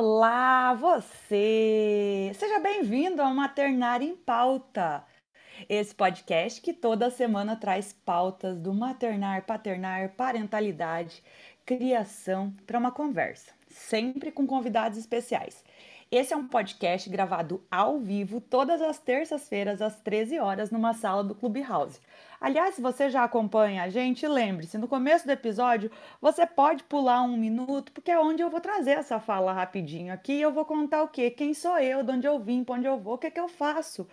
Olá, você! Seja bem-vindo ao Maternar em Pauta. Esse podcast que toda semana traz pautas do maternar, paternar, parentalidade, criação para uma conversa, sempre com convidados especiais. Esse é um podcast gravado ao vivo todas as terças-feiras às 13 horas numa sala do Clubhouse. Aliás, se você já acompanha a gente, lembre-se, no começo do episódio você pode pular um minuto, porque é onde eu vou trazer essa fala rapidinho aqui eu vou contar o quê? Quem sou eu, de onde eu vim, para onde eu vou, o que, é que eu faço.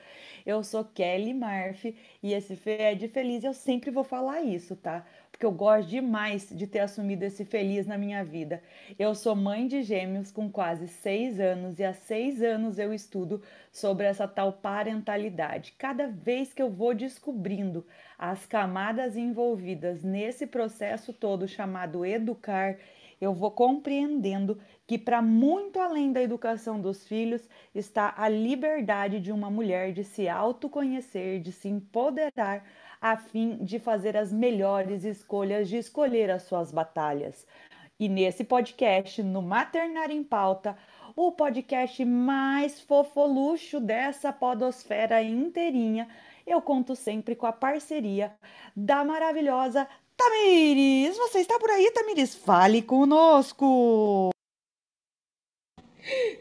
Eu sou Kelly Murphy e esse Fê é de Feliz eu sempre vou falar isso, tá? Porque eu gosto demais de ter assumido esse feliz na minha vida. Eu sou mãe de gêmeos com quase seis anos e há seis anos eu estudo sobre essa tal parentalidade. Cada vez que eu vou descobrindo as camadas envolvidas nesse processo todo chamado educar, eu vou compreendendo que, para muito além da educação dos filhos, está a liberdade de uma mulher de se autoconhecer, de se empoderar a fim de fazer as melhores escolhas, de escolher as suas batalhas. E nesse podcast, no Maternar em Pauta, o podcast mais fofoluxo dessa podosfera inteirinha, eu conto sempre com a parceria da maravilhosa Tamires. Você está por aí, Tamires? Fale conosco!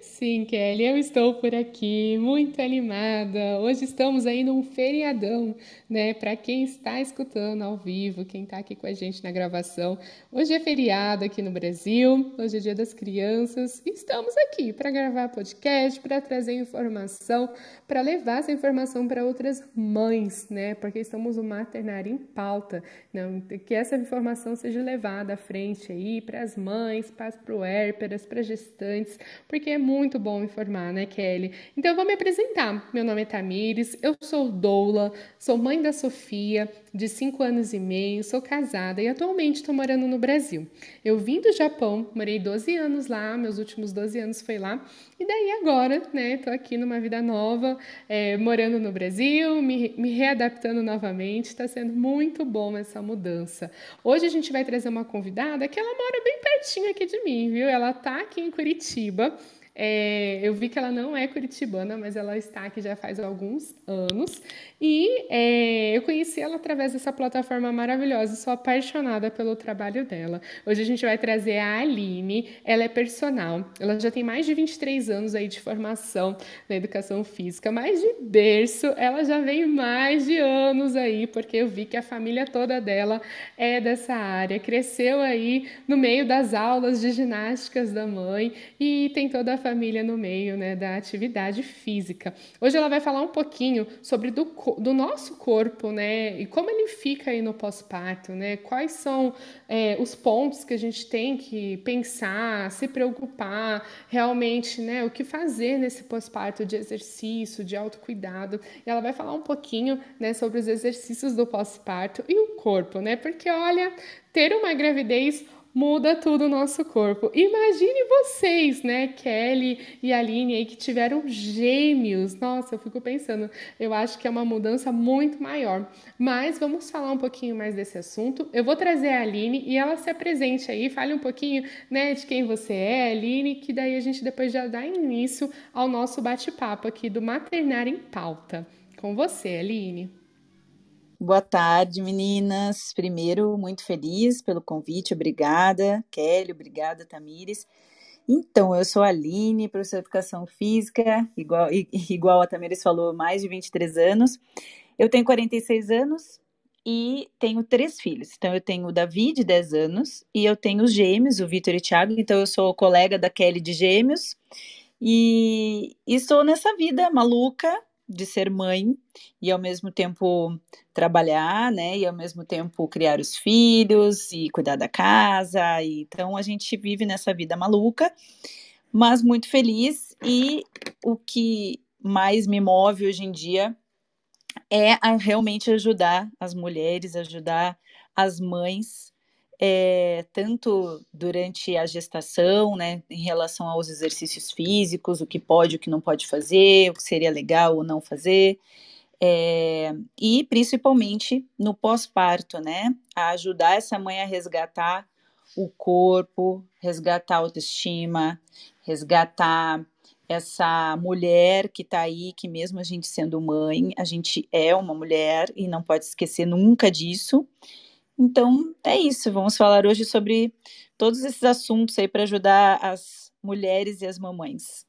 Sim, Kelly, eu estou por aqui, muito animada. Hoje estamos aí num feriadão, né? Para quem está escutando ao vivo, quem está aqui com a gente na gravação. Hoje é feriado aqui no Brasil, hoje é Dia das Crianças. Estamos aqui para gravar podcast, para trazer informação, para levar essa informação para outras mães, né? Porque estamos no maternário em pauta, não? Que essa informação seja levada à frente aí para as mães, para as puérperas, para gestantes, porque é muito muito bom informar, né, Kelly? Então eu vou me apresentar. Meu nome é Tamires, eu sou doula, sou mãe da Sofia, de 5 anos e meio, sou casada e atualmente estou morando no Brasil. Eu vim do Japão, morei 12 anos lá, meus últimos 12 anos foi lá, e daí agora, né, tô aqui numa vida nova, é, morando no Brasil, me, me readaptando novamente, está sendo muito bom essa mudança. Hoje a gente vai trazer uma convidada que ela mora bem pertinho aqui de mim, viu? Ela tá aqui em Curitiba, é, eu vi que ela não é curitibana, mas ela está aqui já faz alguns anos. E é, eu conheci ela através dessa plataforma maravilhosa. Sou apaixonada pelo trabalho dela. Hoje a gente vai trazer a Aline. Ela é personal. Ela já tem mais de 23 anos aí de formação na educação física, mas de berço ela já vem mais de anos aí, porque eu vi que a família toda dela é dessa área. Cresceu aí no meio das aulas de ginásticas da mãe e tem toda a família no meio né, da atividade física. Hoje ela vai falar um pouquinho sobre do, do nosso corpo, né, e como ele fica aí no pós-parto, né, quais são é, os pontos que a gente tem que pensar, se preocupar, realmente, né, o que fazer nesse pós-parto de exercício, de autocuidado. E ela vai falar um pouquinho, né, sobre os exercícios do pós-parto e o corpo, né, porque olha, ter uma gravidez muda tudo o nosso corpo. Imagine vocês, né, Kelly e Aline aí que tiveram gêmeos. Nossa, eu fico pensando, eu acho que é uma mudança muito maior. Mas vamos falar um pouquinho mais desse assunto. Eu vou trazer a Aline e ela se apresente aí, fale um pouquinho, né, de quem você é, Aline, que daí a gente depois já dá início ao nosso bate-papo aqui do Maternar em Pauta. Com você, Aline. Boa tarde, meninas. Primeiro, muito feliz pelo convite, obrigada, Kelly, obrigada, Tamires. Então, eu sou a Aline, professora de Educação Física, igual, igual a Tamires falou, mais de 23 anos. Eu tenho 46 anos e tenho três filhos. Então, eu tenho o Davi, de 10 anos, e eu tenho os gêmeos, o Vitor e o Thiago. Então, eu sou colega da Kelly de gêmeos. E, estou nessa vida maluca, de ser mãe e ao mesmo tempo trabalhar, né? E ao mesmo tempo criar os filhos e cuidar da casa. E, então a gente vive nessa vida maluca, mas muito feliz. E o que mais me move hoje em dia é realmente ajudar as mulheres, ajudar as mães é, tanto durante a gestação, né, em relação aos exercícios físicos, o que pode, o que não pode fazer, o que seria legal ou não fazer, é, e principalmente no pós-parto, né, a ajudar essa mãe a resgatar o corpo, resgatar a autoestima, resgatar essa mulher que está aí, que mesmo a gente sendo mãe, a gente é uma mulher e não pode esquecer nunca disso. Então, é isso. Vamos falar hoje sobre todos esses assuntos aí para ajudar as mulheres e as mamães.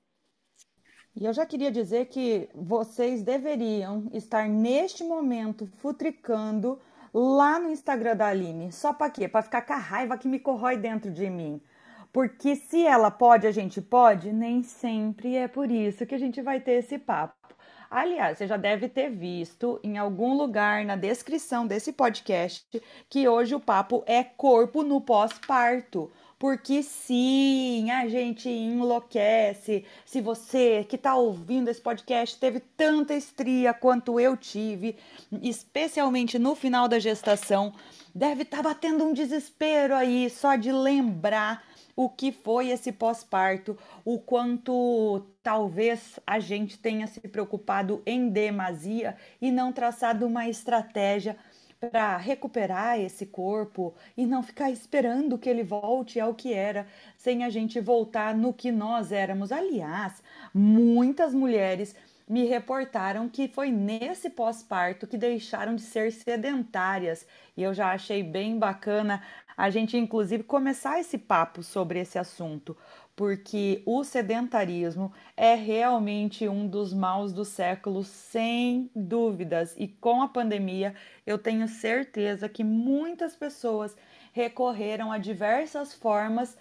E eu já queria dizer que vocês deveriam estar neste momento futricando lá no Instagram da Aline. Só para quê? Para ficar com a raiva que me corrói dentro de mim. Porque se ela pode, a gente pode, nem sempre é por isso que a gente vai ter esse papo. Aliás, você já deve ter visto em algum lugar na descrição desse podcast que hoje o papo é corpo no pós-parto. Porque sim, a gente enlouquece. Se você que está ouvindo esse podcast teve tanta estria quanto eu tive, especialmente no final da gestação, deve estar tá batendo um desespero aí só de lembrar o que foi esse pós-parto, o quanto talvez a gente tenha se preocupado em demasia e não traçado uma estratégia para recuperar esse corpo e não ficar esperando que ele volte ao que era, sem a gente voltar no que nós éramos. Aliás, muitas mulheres me reportaram que foi nesse pós-parto que deixaram de ser sedentárias. E eu já achei bem bacana a gente, inclusive, começar esse papo sobre esse assunto, porque o sedentarismo é realmente um dos maus do século, sem dúvidas. E com a pandemia, eu tenho certeza que muitas pessoas recorreram a diversas formas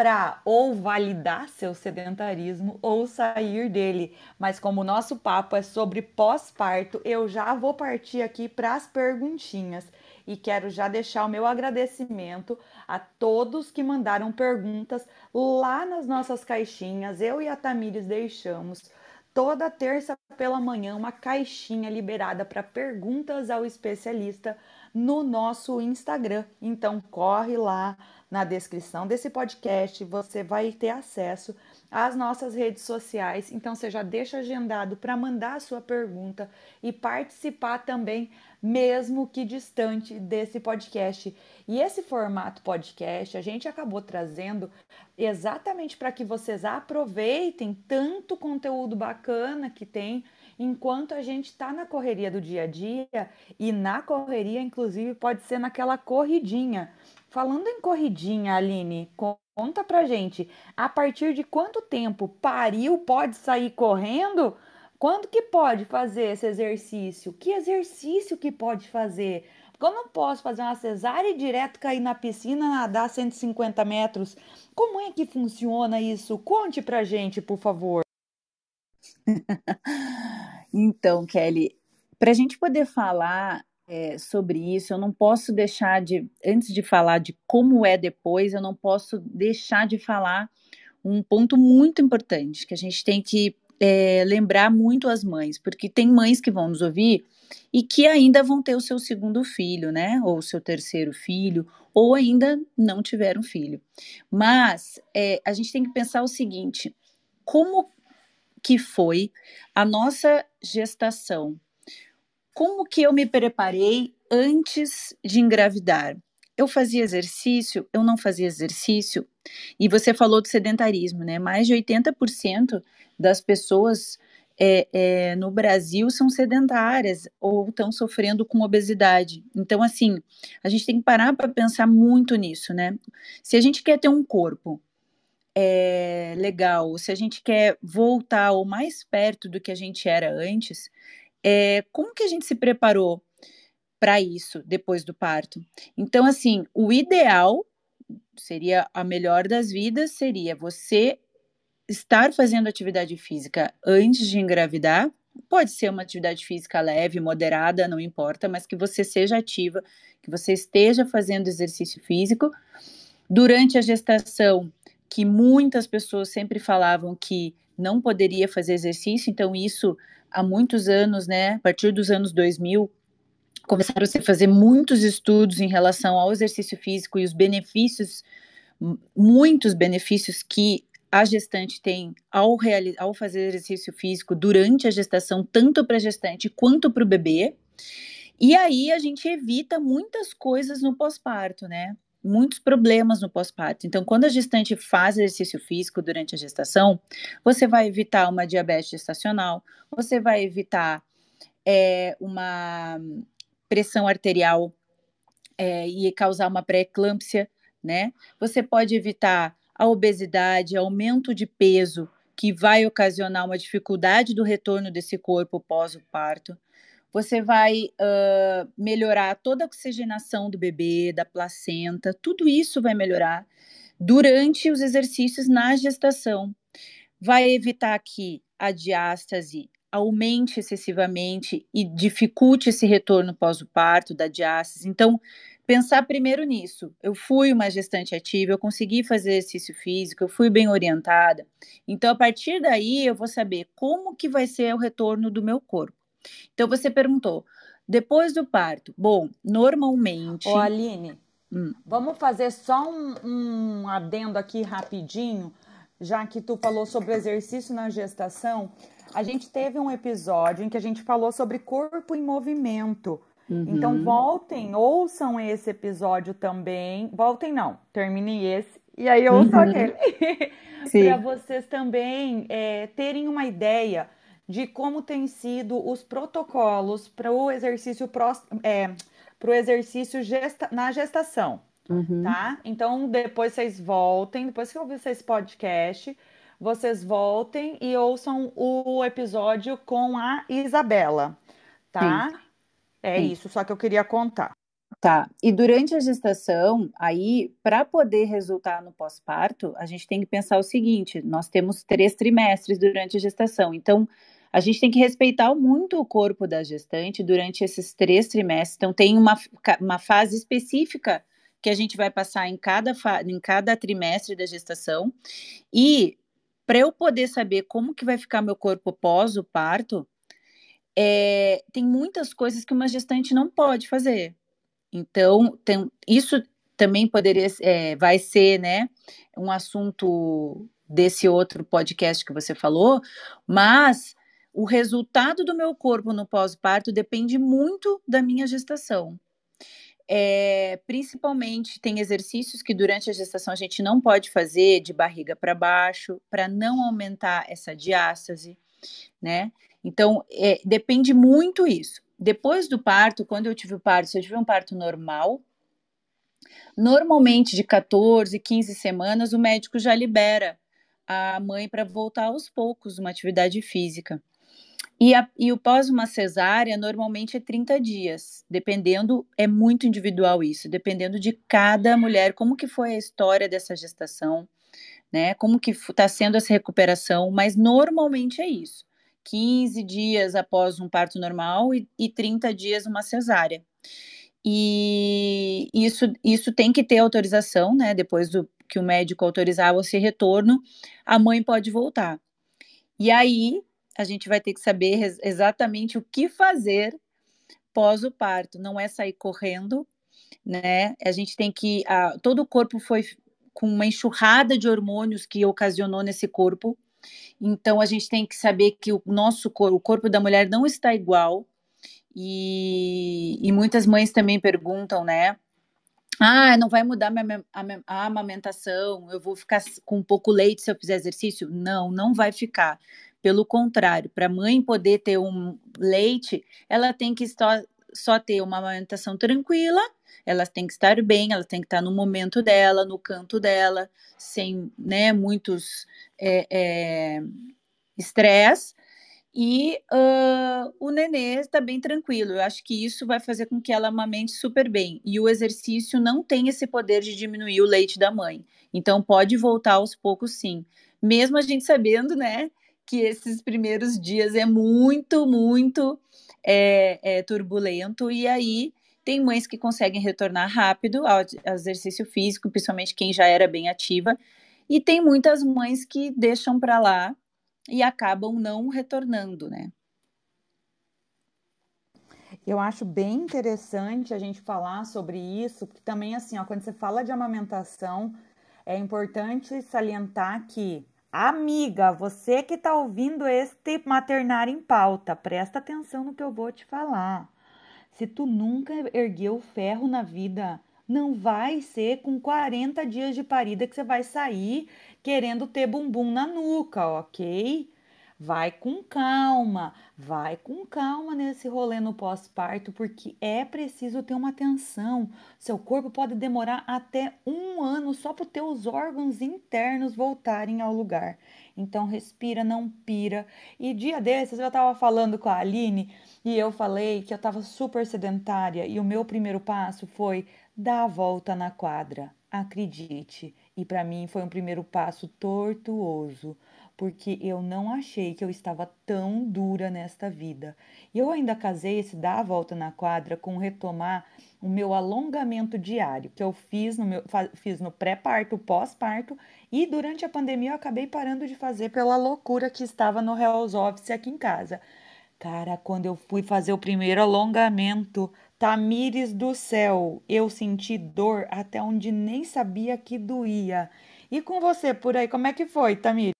para ou validar seu sedentarismo ou sair dele. Mas como o nosso papo é sobre pós-parto, eu já vou partir aqui para as perguntinhas e quero já deixar o meu agradecimento a todos que mandaram perguntas lá nas nossas caixinhas. Eu e a Tamires deixamos toda terça pela manhã uma caixinha liberada para perguntas ao especialista no nosso Instagram. Então corre lá na descrição desse podcast, você vai ter acesso às nossas redes sociais. Então você já deixa agendado para mandar a sua pergunta e participar também mesmo que distante desse podcast. E esse formato podcast a gente acabou trazendo exatamente para que vocês aproveitem tanto conteúdo bacana que tem enquanto a gente está na correria do dia a dia e na correria, inclusive, pode ser naquela corridinha. Falando em corridinha, Aline, conta pra gente, a partir de quanto tempo pariu pode sair correndo? Quando que pode fazer esse exercício? Que exercício que pode fazer? Porque eu não posso fazer uma cesárea e direto cair na piscina, nadar 150 metros. Como é que funciona isso? Conte pra gente, por favor. então, Kelly, para a gente poder falar é, sobre isso, eu não posso deixar de, antes de falar de como é depois, eu não posso deixar de falar um ponto muito importante que a gente tem que é, lembrar muito as mães, porque tem mães que vão nos ouvir e que ainda vão ter o seu segundo filho, né? Ou o seu terceiro filho, ou ainda não tiveram filho. Mas é, a gente tem que pensar o seguinte: como que foi a nossa gestação? Como que eu me preparei antes de engravidar? Eu fazia exercício? Eu não fazia exercício? E você falou do sedentarismo, né? Mais de 80% das pessoas é, é, no Brasil são sedentárias ou estão sofrendo com obesidade. Então, assim, a gente tem que parar para pensar muito nisso, né? Se a gente quer ter um corpo é, legal, se a gente quer voltar ou mais perto do que a gente era antes, é, como que a gente se preparou para isso depois do parto? Então, assim, o ideal seria a melhor das vidas seria você estar fazendo atividade física antes de engravidar, pode ser uma atividade física leve, moderada, não importa, mas que você seja ativa, que você esteja fazendo exercício físico. Durante a gestação, que muitas pessoas sempre falavam que não poderia fazer exercício, então isso há muitos anos, né, a partir dos anos 2000, começaram a se fazer muitos estudos em relação ao exercício físico e os benefícios, muitos benefícios que a gestante tem ao, ao fazer exercício físico durante a gestação, tanto para a gestante quanto para o bebê. E aí a gente evita muitas coisas no pós-parto, né? Muitos problemas no pós-parto. Então, quando a gestante faz exercício físico durante a gestação, você vai evitar uma diabetes gestacional, você vai evitar é, uma pressão arterial é, e causar uma pré-eclâmpsia, né? Você pode evitar a obesidade, aumento de peso, que vai ocasionar uma dificuldade do retorno desse corpo pós o parto. Você vai uh, melhorar toda a oxigenação do bebê, da placenta, tudo isso vai melhorar durante os exercícios na gestação. Vai evitar que a diástase aumente excessivamente e dificulte esse retorno pós o parto da diástase. Então, pensar primeiro nisso. Eu fui uma gestante ativa, eu consegui fazer exercício físico, eu fui bem orientada. Então, a partir daí, eu vou saber como que vai ser o retorno do meu corpo. Então, você perguntou, depois do parto, bom, normalmente... Ô, Aline, hum. vamos fazer só um, um adendo aqui rapidinho, já que tu falou sobre o exercício na gestação. A gente teve um episódio em que a gente falou sobre corpo em movimento. Uhum. Então voltem, ouçam esse episódio também. Voltem não, termine esse e aí ouçam uhum. aquele. Para vocês também é, terem uma ideia de como tem sido os protocolos para o exercício, pró, é, pro exercício gesta, na gestação. Uhum. Tá? Então, depois vocês voltem, depois que eu ouvir esse podcast, vocês voltem e ouçam o episódio com a Isabela, tá? Sim. É Sim. isso, só que eu queria contar. Tá. E durante a gestação, aí, para poder resultar no pós-parto, a gente tem que pensar o seguinte: nós temos três trimestres durante a gestação. Então, a gente tem que respeitar muito o corpo da gestante durante esses três trimestres. Então, tem uma, uma fase específica que a gente vai passar em cada, em cada trimestre da gestação. E para eu poder saber como que vai ficar meu corpo pós o parto, é, tem muitas coisas que uma gestante não pode fazer. Então, tem, isso também poderia, é, vai ser, né, um assunto desse outro podcast que você falou, mas o resultado do meu corpo no pós-parto depende muito da minha gestação. É, principalmente tem exercícios que durante a gestação a gente não pode fazer de barriga para baixo, para não aumentar essa diástase, né? Então, é, depende muito isso. Depois do parto, quando eu tive o parto, se eu tive um parto normal, normalmente de 14, 15 semanas, o médico já libera a mãe para voltar aos poucos uma atividade física. E, a, e o pós uma cesárea normalmente é 30 dias, dependendo, é muito individual isso, dependendo de cada mulher, como que foi a história dessa gestação, né? Como que está sendo essa recuperação, mas normalmente é isso. 15 dias após um parto normal e, e 30 dias uma cesárea. E isso, isso tem que ter autorização, né? Depois do que o médico autorizar esse retorno, a mãe pode voltar. E aí a gente vai ter que saber exatamente o que fazer pós o parto. Não é sair correndo, né? A gente tem que. A, todo o corpo foi com uma enxurrada de hormônios que ocasionou nesse corpo. Então a gente tem que saber que o nosso corpo, o corpo da mulher não está igual. E, e muitas mães também perguntam, né? Ah, não vai mudar minha, a, a amamentação, eu vou ficar com pouco leite se eu fizer exercício? Não, não vai ficar. Pelo contrário, para a mãe poder ter um leite, ela tem que só, só ter uma amamentação tranquila, ela tem que estar bem, ela tem que estar no momento dela, no canto dela, sem né, muitos estresse. É, é, e uh, o nenê está bem tranquilo. Eu acho que isso vai fazer com que ela amamente super bem. E o exercício não tem esse poder de diminuir o leite da mãe. Então pode voltar aos poucos, sim. Mesmo a gente sabendo, né, que esses primeiros dias é muito, muito é, é turbulento. E aí tem mães que conseguem retornar rápido ao exercício físico, principalmente quem já era bem ativa, e tem muitas mães que deixam para lá e acabam não retornando, né? Eu acho bem interessante a gente falar sobre isso, porque também assim, ó, quando você fala de amamentação, é importante salientar que, amiga, você que está ouvindo este maternar em pauta, presta atenção no que eu vou te falar. Se tu nunca ergueu ferro na vida, Não vai ser com 40 dias de parida que você vai sair querendo ter bumbum na nuca, ok? Vai com calma, vai com calma nesse rolê no pós-parto, porque é preciso ter uma atenção. Seu corpo pode demorar até um ano só para os teus órgãos internos voltarem ao lugar. Então respira, não pira. E dia desses eu estava falando com a Aline e eu falei que eu estava super sedentária e o meu primeiro passo foi dar a volta na quadra. Acredite. E para mim foi um primeiro passo tortuoso porque eu não achei que eu estava tão dura nesta vida. E eu ainda casei esse dar a volta na quadra com retomar o meu alongamento diário, que eu fiz no, meu, fiz no pré-parto, pós-parto, e durante a pandemia eu acabei parando de fazer pela loucura que estava no Hell's Office aqui em casa. Cara, quando eu fui fazer o primeiro alongamento, Tamires do céu, eu senti dor até onde nem sabia que doía. E com você por aí, como é que foi, Tamires?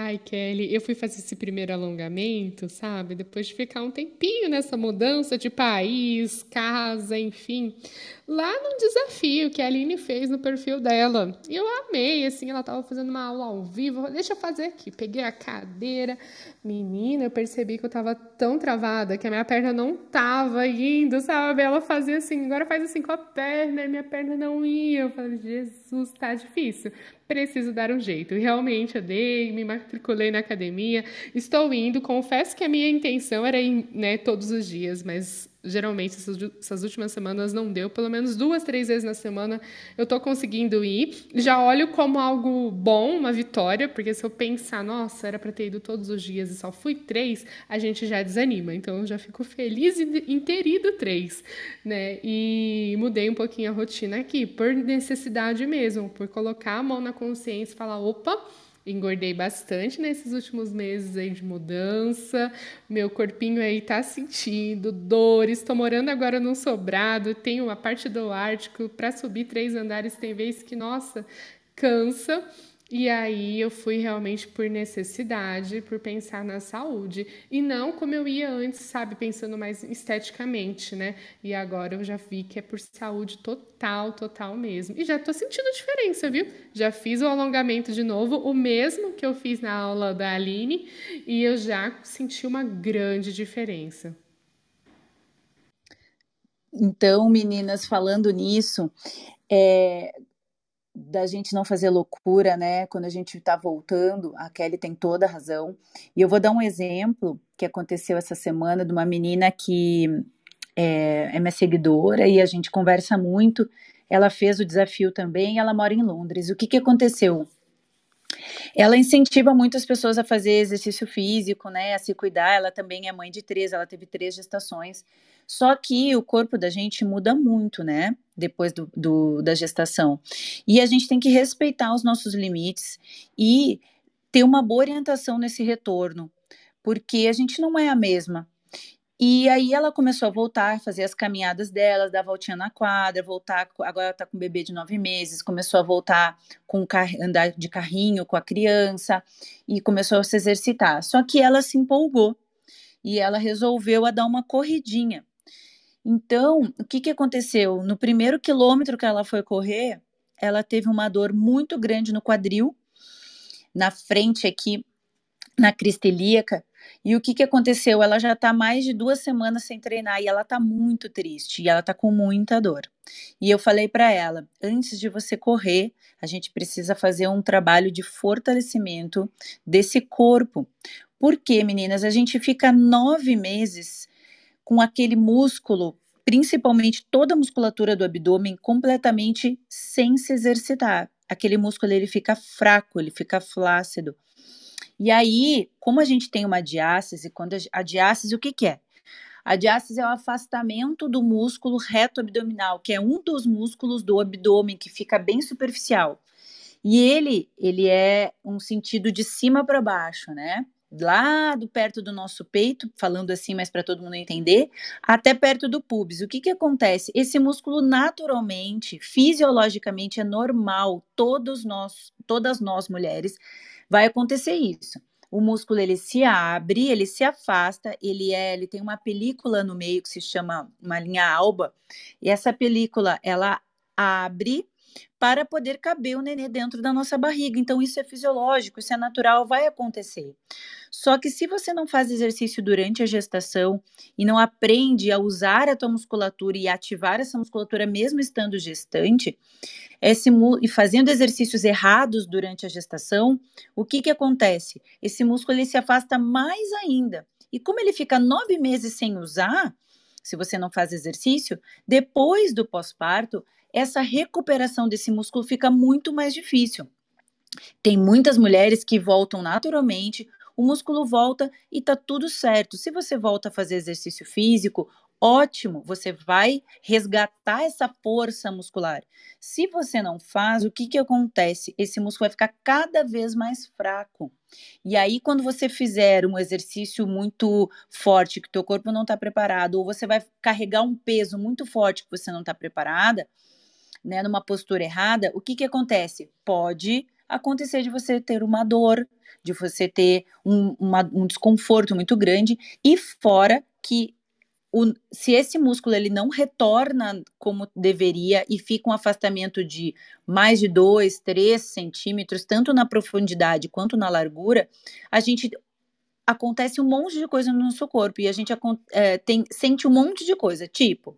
Ai, Kelly, eu fui fazer esse primeiro alongamento, sabe? Depois de ficar um tempinho nessa mudança de país, casa, enfim, lá num desafio que a Aline fez no perfil dela. E eu amei, assim, ela tava fazendo uma aula ao vivo. Deixa eu fazer aqui. Peguei a cadeira. Menina, eu percebi que eu tava tão travada que a minha perna não tava indo, sabe? Ela fazia assim, agora faz assim com a perna, e minha perna não ia. Eu falei, Jesus, tá difícil preciso dar um jeito. E realmente eu dei, me matriculei na academia, estou indo. Confesso que a minha intenção era ir né, todos os dias, mas geralmente essas, essas, últimas semanas não deu, pelo menos duas, três vezes na semana eu estou conseguindo ir. Já olho como algo bom, uma vitória, porque se eu pensar, nossa, era para ter ido todos os dias e só fui três, a gente já desanima. Então eu já fico feliz em ter ido três, né? E mudei um pouquinho a rotina aqui, por necessidade mesmo, por colocar a mão na consciência e falar, opa, engordei bastante nesses últimos meses aí de mudança. Meu corpinho aí tá sentindo dores. Estou morando agora num sobrado, tenho uma parte do Ártico para subir três andares tem vezes que nossa, cansa. E aí eu fui realmente por necessidade, por pensar na saúde. E não como eu ia antes, sabe, pensando mais esteticamente, né? E agora eu já vi que é por saúde total, total mesmo. E já tô sentindo diferença, viu? Já fiz o alongamento de novo, o mesmo que eu fiz na aula da Aline, e eu já senti uma grande diferença. Então, meninas, falando nisso, é, da gente não fazer loucura, né? Quando a gente está voltando, a Kelly tem toda a razão. E eu vou dar um exemplo que aconteceu essa semana de uma menina que é, é minha seguidora e a gente conversa muito. Ela fez o desafio também, ela mora em Londres. O que, que aconteceu? Ela incentiva muitas pessoas a fazer exercício físico, né, a se cuidar. Ela também é mãe de três, ela teve três gestações. Só que o corpo da gente muda muito, né? Depois do, do, da gestação. E a gente tem que respeitar os nossos limites e ter uma boa orientação nesse retorno, porque a gente não é a mesma. E aí ela começou a voltar, fazer as caminhadas dela, dar voltinha na quadra, voltar, agora tá com bebê de nove meses, começou a voltar com andar de carrinho com a criança e começou a se exercitar. Só que ela se empolgou e ela resolveu a dar uma corridinha. Então, o que, que aconteceu? No primeiro quilômetro que ela foi correr, ela teve uma dor muito grande no quadril, na frente aqui, na crista ilíaca, e o que, que aconteceu? Ela já está mais de duas semanas sem treinar e ela está muito triste e ela está com muita dor. E eu falei para ela: antes de você correr, a gente precisa fazer um trabalho de fortalecimento desse corpo. Porque, meninas, a gente fica nove meses com aquele músculo, principalmente toda a musculatura do abdômen, completamente sem se exercitar. Aquele músculo ele fica fraco, ele fica flácido. E aí, como a gente tem uma diástase, quando a, diástase, o que, que é? A diástase é o afastamento do músculo reto abdominal, que é um dos músculos do abdômen que fica bem superficial. E ele, ele é um sentido de cima para baixo, né? Lá do perto do nosso peito, falando assim, mas para todo mundo entender, até perto do pubis. O que que acontece? Esse músculo naturalmente, fisiologicamente é normal, todos nós, todas nós mulheres vai acontecer isso. o músculo ele se abre, ele se afasta, ele é, ele tem uma película no meio que se chama uma linha alba, e essa película ela abre para poder caber o nenê dentro da nossa barriga. Então, isso é fisiológico, isso é natural, vai acontecer. Só que se você não faz exercício durante a gestação e não aprende a usar a tua musculatura e ativar essa musculatura mesmo estando gestante, esse, e fazendo exercícios errados durante a gestação, o que, que acontece? Esse músculo ele se afasta mais ainda. E como ele fica nove meses sem usar, se você não faz exercício, depois do pós-parto, essa recuperação desse músculo fica muito mais difícil. Tem muitas mulheres que voltam naturalmente, o músculo volta e tá tudo certo. Se você volta a fazer exercício físico, ótimo, você vai resgatar essa força muscular. Se você não faz, o que que acontece? Esse músculo vai ficar cada vez mais fraco. E aí, quando você fizer um exercício muito forte que teu corpo não está preparado, ou você vai carregar um peso muito forte que você não está preparada, né, numa postura errada, o que, que acontece? Pode acontecer de você ter uma dor, de você ter um, uma, um desconforto muito grande, e fora que o, se esse músculo ele não retorna como deveria e fica um afastamento de mais de 2, 3 centímetros, tanto na profundidade quanto na largura, a gente acontece um monte de coisa no nosso corpo e a gente é, tem, sente um monte de coisa, tipo,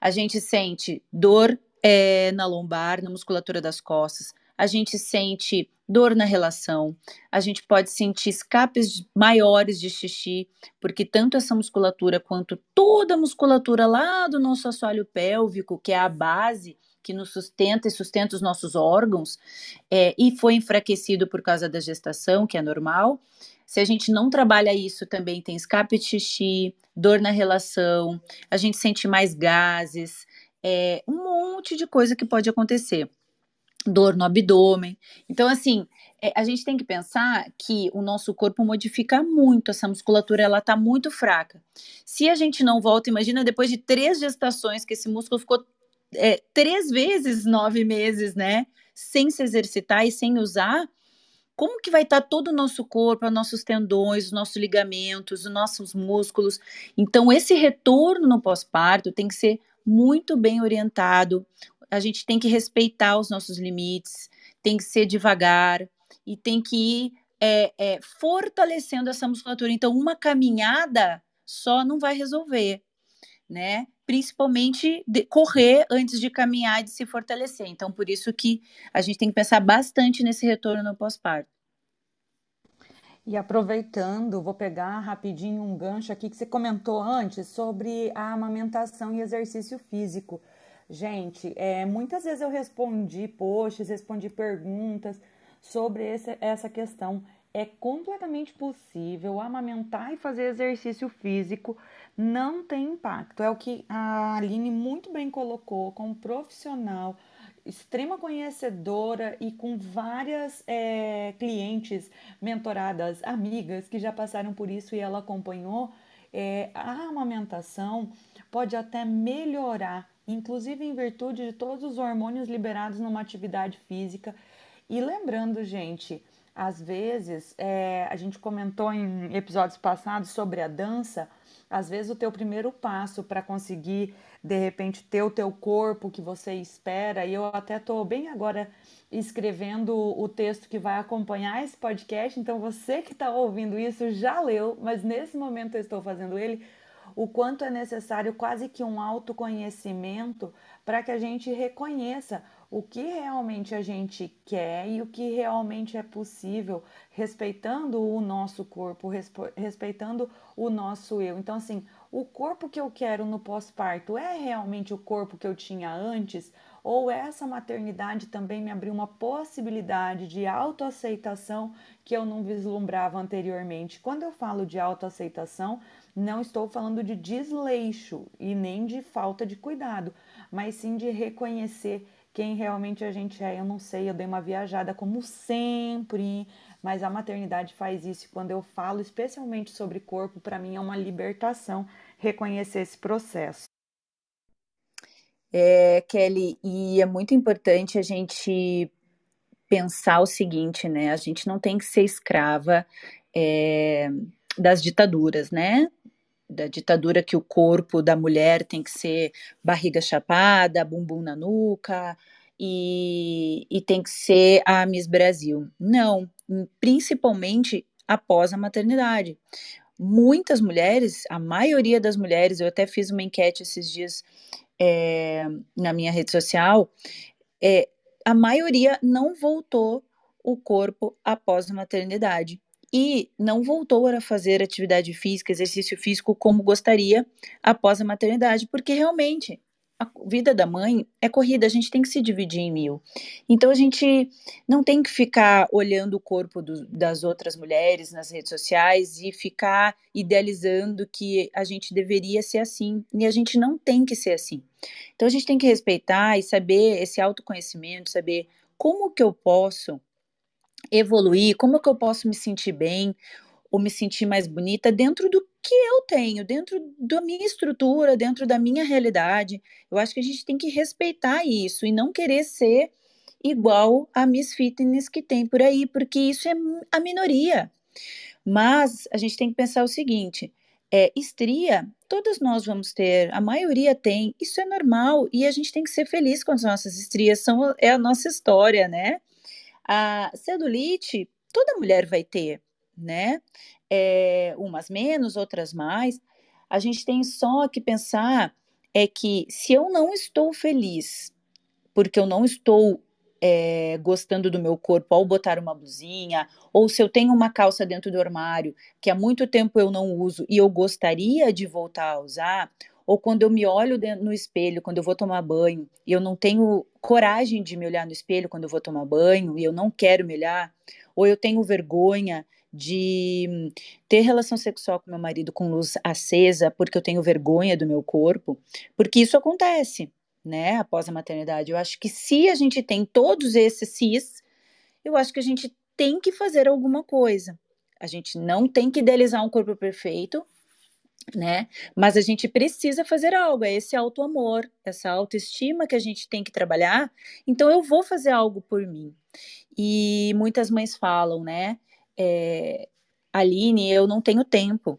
a gente sente dor é, na lombar, na musculatura das costas. A gente sente dor na relação, a gente pode sentir escapes maiores de xixi, porque tanto essa musculatura quanto toda a musculatura lá do nosso assoalho pélvico, que é a base que nos sustenta e sustenta os nossos órgãos, é, e foi enfraquecido por causa da gestação, que é normal. Se a gente não trabalha isso, também tem escape de xixi, dor na relação, a gente sente mais gases, é, um monte de coisa que pode acontecer. Dor no abdômen. Então, assim, é, a gente tem que pensar que o nosso corpo modifica muito, essa musculatura ela tá muito fraca. Se a gente não volta, imagina depois de três gestações que esse músculo ficou é, três vezes nove meses, né? Sem se exercitar e sem usar, como que vai estar tá todo o nosso corpo, os nossos tendões, os nossos ligamentos, os nossos músculos. Então, esse retorno no pós-parto tem que ser muito bem orientado. A gente tem que respeitar os nossos limites, tem que ser devagar e tem que ir é, é, fortalecendo essa musculatura. Então, uma caminhada só não vai resolver, né? Principalmente correr antes de caminhar e de se fortalecer. Então, por isso que a gente tem que pensar bastante nesse retorno no pós-parto. E aproveitando, vou pegar rapidinho um gancho aqui que você comentou antes sobre a amamentação e exercício físico. Gente, é, muitas vezes eu respondi posts, respondi perguntas sobre esse, essa questão. É completamente possível amamentar e fazer exercício físico, não tem impacto. É o que a Aline muito bem colocou como profissional extrema conhecedora e com várias é, clientes mentoradas, amigas que já passaram por isso e ela acompanhou, é, a amamentação pode até melhorar, inclusive em virtude de todos os hormônios liberados numa atividade física. E lembrando, gente, às vezes, é, a gente comentou em episódios passados sobre a dança, às vezes o teu primeiro passo para conseguir de repente ter o teu corpo que você espera, e eu até estou bem agora escrevendo o texto que vai acompanhar esse podcast, então você que está ouvindo isso já leu, mas nesse momento eu estou fazendo ele, o quanto é necessário quase que um autoconhecimento para que a gente reconheça o que realmente a gente quer e o que realmente é possível, respeitando o nosso corpo, respeitando o nosso eu. Então, assim, o corpo que eu quero no pós-parto é realmente o corpo que eu tinha antes? Ou essa maternidade também me abriu uma possibilidade de autoaceitação que eu não vislumbrava anteriormente? Quando eu falo de autoaceitação, não estou falando de desleixo e nem de falta de cuidado, mas sim de reconhecer quem realmente a gente é. Eu não sei, eu dei uma viajada como sempre, mas a maternidade faz isso. Quando eu falo especialmente sobre corpo, para mim é uma libertação reconhecer esse processo. É, Kelly, e é muito importante a gente pensar o seguinte, né? A gente não tem que ser escrava é, das ditaduras, né? Da ditadura que o corpo da mulher tem que ser barriga chapada, bumbum na nuca e, e tem que ser a Miss Brasil. Não, principalmente após a maternidade. Muitas mulheres, a maioria das mulheres, eu até fiz uma enquete esses dias é, na minha rede social, é, a maioria não voltou o corpo após a maternidade e não voltou a fazer atividade física, exercício físico como gostaria após a maternidade, porque realmente a vida da mãe é corrida, a gente tem que se dividir em mil. Então a gente não tem que ficar olhando o corpo do, das outras mulheres nas redes sociais e ficar idealizando que a gente deveria ser assim. E a gente não tem que ser assim. Então a gente tem que respeitar e saber esse autoconhecimento, saber como que eu posso evoluir, como que eu posso me sentir bem ou me sentir mais bonita dentro do que eu tenho, dentro da minha estrutura, dentro da minha realidade. Eu acho que a gente tem que respeitar isso e não querer ser igual a Miss Fitness que tem por aí, porque isso é a minoria. Mas a gente tem que pensar o seguinte: é, estria, todas nós vamos ter, a maioria tem, isso é normal e a gente tem que ser feliz com as nossas estrias, são, é a nossa história, né? A celulite, toda mulher vai ter, né? É, umas menos, outras mais. A gente tem só que pensar é que se eu não estou feliz, porque eu não estou é, gostando do meu corpo ao botar uma blusinha, ou se eu tenho uma calça dentro do armário que há muito tempo eu não uso e eu gostaria de voltar a usar, ou quando eu me olho no espelho, quando eu vou tomar banho, e eu não tenho coragem de me olhar no espelho quando eu vou tomar banho, e eu não quero me olhar, ou eu tenho vergonha de ter relação sexual com meu marido com luz acesa porque eu tenho vergonha do meu corpo, porque isso acontece, né, após a maternidade. Eu acho que se a gente tem todos esses cis, eu acho que a gente tem que fazer alguma coisa. A gente não tem que idealizar um corpo perfeito, né? Mas a gente precisa fazer algo, é esse auto-amor, essa autoestima que a gente tem que trabalhar. Então eu vou fazer algo por mim. E muitas mães falam, né? É, Aline, eu não tenho tempo.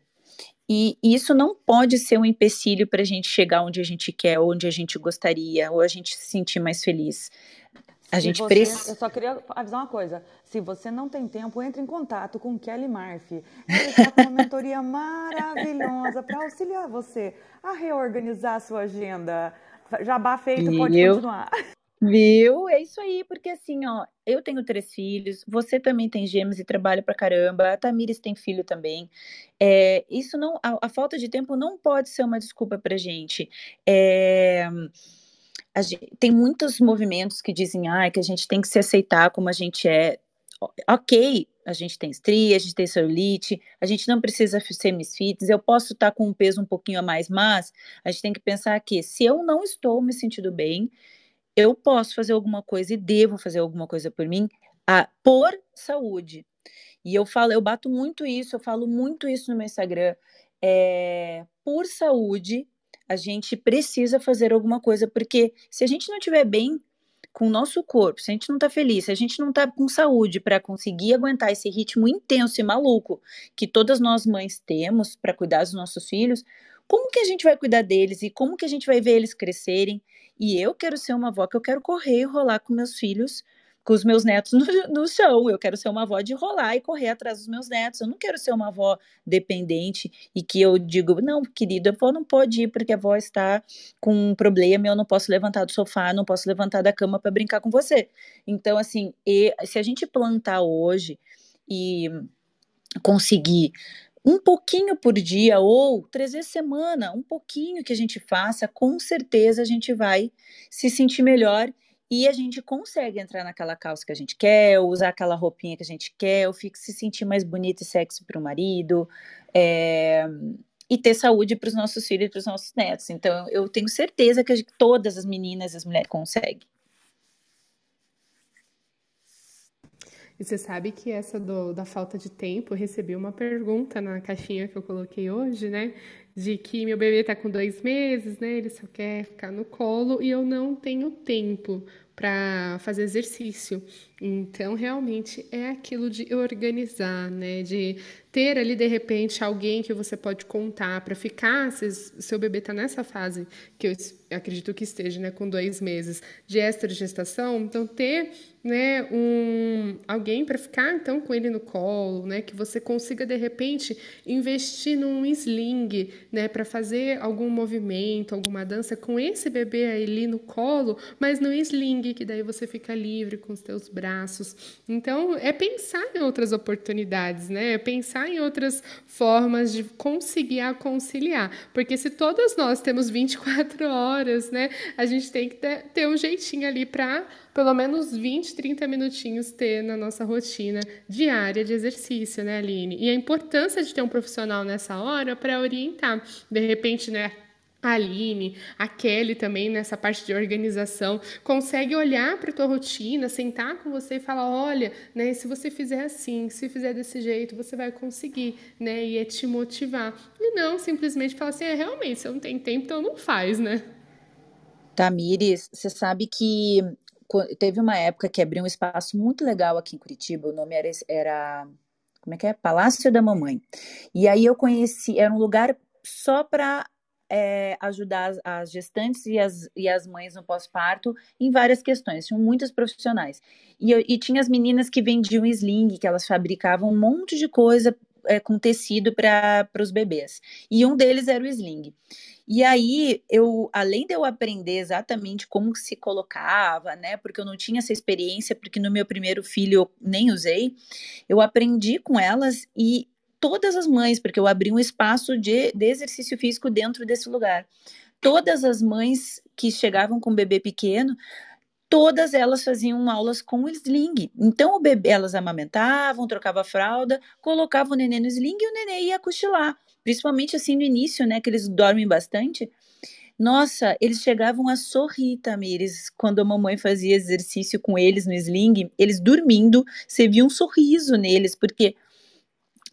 E isso não pode ser um empecilho para a gente chegar onde a gente quer, onde a gente gostaria, ou a gente se sentir mais feliz. A gente precisa. Eu só queria avisar uma coisa: se você não tem tempo, entre em contato com Kelly Murphy. Ele está com uma mentoria maravilhosa para auxiliar você a reorganizar a sua agenda. Jabá feito, pode eu... continuar. Viu? É isso aí, porque assim, ó, eu tenho três filhos, você também tem gêmeos e trabalha pra caramba, a Tamires tem filho também. É, isso não, a, a, falta de tempo não pode ser uma desculpa pra gente. É, gente, tem muitos movimentos que dizem ah, que a gente tem que se aceitar como a gente é. Ok, a gente tem estria, a gente tem celulite, a gente não precisa ser misfits, eu posso estar com um peso um pouquinho a mais, mas a gente tem que pensar que se eu não estou me sentindo bem, eu posso fazer alguma coisa e devo fazer alguma coisa por mim a, por saúde. E eu falo, eu bato muito isso, eu falo muito isso no meu Instagram. É, por saúde, a gente precisa fazer alguma coisa, porque se a gente não estiver bem com o nosso corpo, se a gente não tá feliz, se a gente não tá com saúde para conseguir aguentar esse ritmo intenso e maluco que todas nós mães temos para cuidar dos nossos filhos, como que a gente vai cuidar deles e como que a gente vai ver eles crescerem? E eu quero ser uma avó que eu quero correr e rolar com meus filhos, com os meus netos no, no chão. Eu quero ser uma avó de rolar e correr atrás dos meus netos. Eu não quero ser uma avó dependente e que eu digo, não, querido, a avó não pode ir porque a avó está com um problema eu não posso levantar do sofá, não posso levantar da cama para brincar com você. Então, assim, e, se a gente plantar hoje e conseguir um pouquinho por dia ou três vezes semana, um pouquinho que a gente faça, com certeza a gente vai se sentir melhor e a gente consegue entrar naquela calça que a gente quer, usar aquela roupinha que a gente quer, ou fica, se sentir mais bonita e sexy para o marido, é, e ter saúde para os nossos filhos e para os nossos netos. Então, eu tenho certeza que todas as meninas, as mulheres conseguem. E você sabe que essa do, da falta de tempo, recebi uma pergunta na caixinha que eu coloquei hoje, né? de que meu bebê está com dois meses, né? Ele só quer ficar no colo e eu não tenho tempo para fazer exercício. Então, realmente é aquilo de organizar, né? De ter ali de repente alguém que você pode contar para ficar, se seu bebê está nessa fase que eu acredito que esteja, né, com dois meses de estrogestação, então ter né, um alguém para ficar então com ele no colo, né, que você consiga de repente investir num sling, né, para fazer algum movimento, alguma dança com esse bebê ali no colo, mas no sling que daí você fica livre com os teus braços. Então é pensar em outras oportunidades, né, é pensar pensar em outras formas de conseguir conciliar. Porque se todas nós temos 24 horas, né, a gente tem que ter, um jeitinho ali para pelo menos 20, 30 minutinhos ter na nossa rotina diária de exercício, né, Aline? E a importância de ter um profissional nessa hora para orientar. De repente, né, a Aline, a Kelly também nessa parte de organização, consegue olhar para a tua rotina, sentar com você e falar, olha, né, se você fizer assim, se fizer desse jeito, você vai conseguir, né, e é te motivar. E não simplesmente falar assim, é, realmente, eu não tenho tempo, então não faz, né? Tamires, você sabe que teve uma época que abriu um espaço muito legal aqui em Curitiba, o nome era, era como é que é? Palácio da Mamãe. E aí eu conheci, era um lugar só para é, ajudar as, gestantes e as, e as mães no pós-parto em várias questões. Tinham muitas profissionais. E, e tinha as meninas que vendiam sling, que elas fabricavam um monte de coisa é, com tecido para os bebês. E um deles era o sling. E aí, eu, além de eu aprender exatamente como se colocava, né, porque eu não tinha essa experiência, porque no meu primeiro filho eu nem usei, eu aprendi com elas e todas as mães, porque eu abri um espaço de, de exercício físico dentro desse lugar. Todas as mães que chegavam com bebê pequeno, todas elas faziam aulas com sling. Então, o bebê, elas amamentavam, trocavam a fralda, colocavam o neném no sling e o neném ia cochilar. Principalmente assim no início, né, que eles dormem bastante. Nossa, eles chegavam a sorrir, Tamires, quando a mamãe fazia exercício com eles no sling, eles dormindo, você via um sorriso neles, porque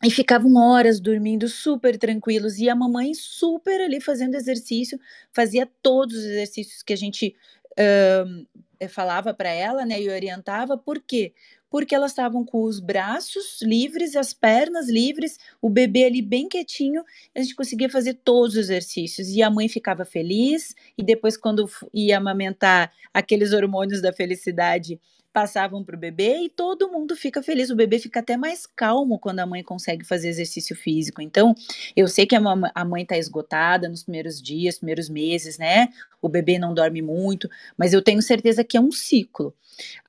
e ficavam horas dormindo super tranquilos e a mamãe super ali fazendo exercício, fazia todos os exercícios que a gente uh, falava para ela, né, e orientava. Por quê? Porque elas estavam com os braços livres, as pernas livres, o bebê ali bem quietinho, a gente conseguia fazer todos os exercícios e a mãe ficava feliz. E depois, quando ia amamentar, aqueles hormônios da felicidade passavam para o bebê e todo mundo fica feliz. O bebê fica até mais calmo quando a mãe consegue fazer exercício físico. Então, eu sei que a mãe está esgotada nos primeiros dias, primeiros meses, né? O bebê não dorme muito, mas eu tenho certeza que é um ciclo.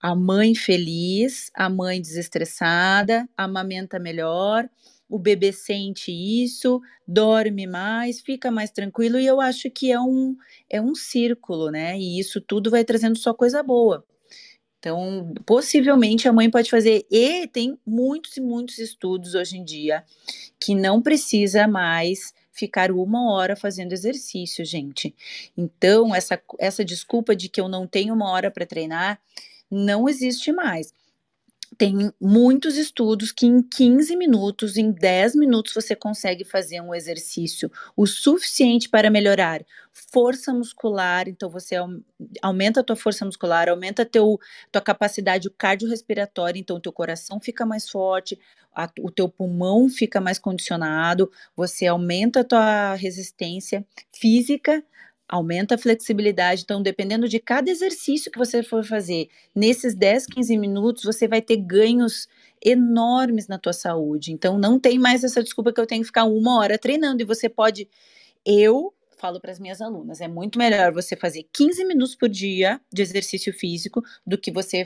A mãe feliz, a mãe desestressada, amamenta melhor, o bebê sente isso, dorme mais, fica mais tranquilo, e eu acho que é um, é um círculo, né? E isso tudo vai trazendo só coisa boa. Então, possivelmente a mãe pode fazer, e tem muitos e muitos estudos hoje em dia que não precisa mais ficar uma hora fazendo exercício, gente. Então, essa, essa desculpa de que eu não tenho uma hora para treinar não existe mais tem muitos estudos que em 15 minutos, em 10 minutos, você consegue fazer um exercício o suficiente para melhorar força muscular. Então, você aumenta a tua força muscular, aumenta a tua capacidade cardiorrespiratória, então, o teu coração fica mais forte, a, o teu pulmão fica mais condicionado, você aumenta a tua resistência física aumenta a flexibilidade. Então, dependendo de cada exercício que você for fazer, nesses 10, 15 minutos, você vai ter ganhos enormes na tua saúde. Então, não tem mais essa desculpa que eu tenho que ficar uma hora treinando. E você pode. Eu falo para as minhas alunas, é muito melhor você fazer 15 minutos por dia de exercício físico do que você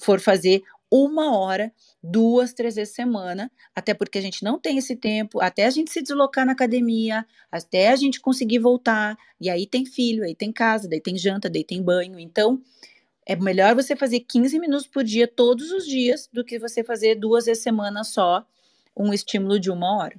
for fazer uma hora, duas, três vezes semana, até porque a gente não tem esse tempo, até a gente se deslocar na academia, até a gente conseguir voltar, e aí tem filho, aí tem casa, daí tem janta, daí tem banho. Então, é melhor você fazer 15 minutos por dia, todos os dias, do que você fazer duas vezes semana só um estímulo de uma hora.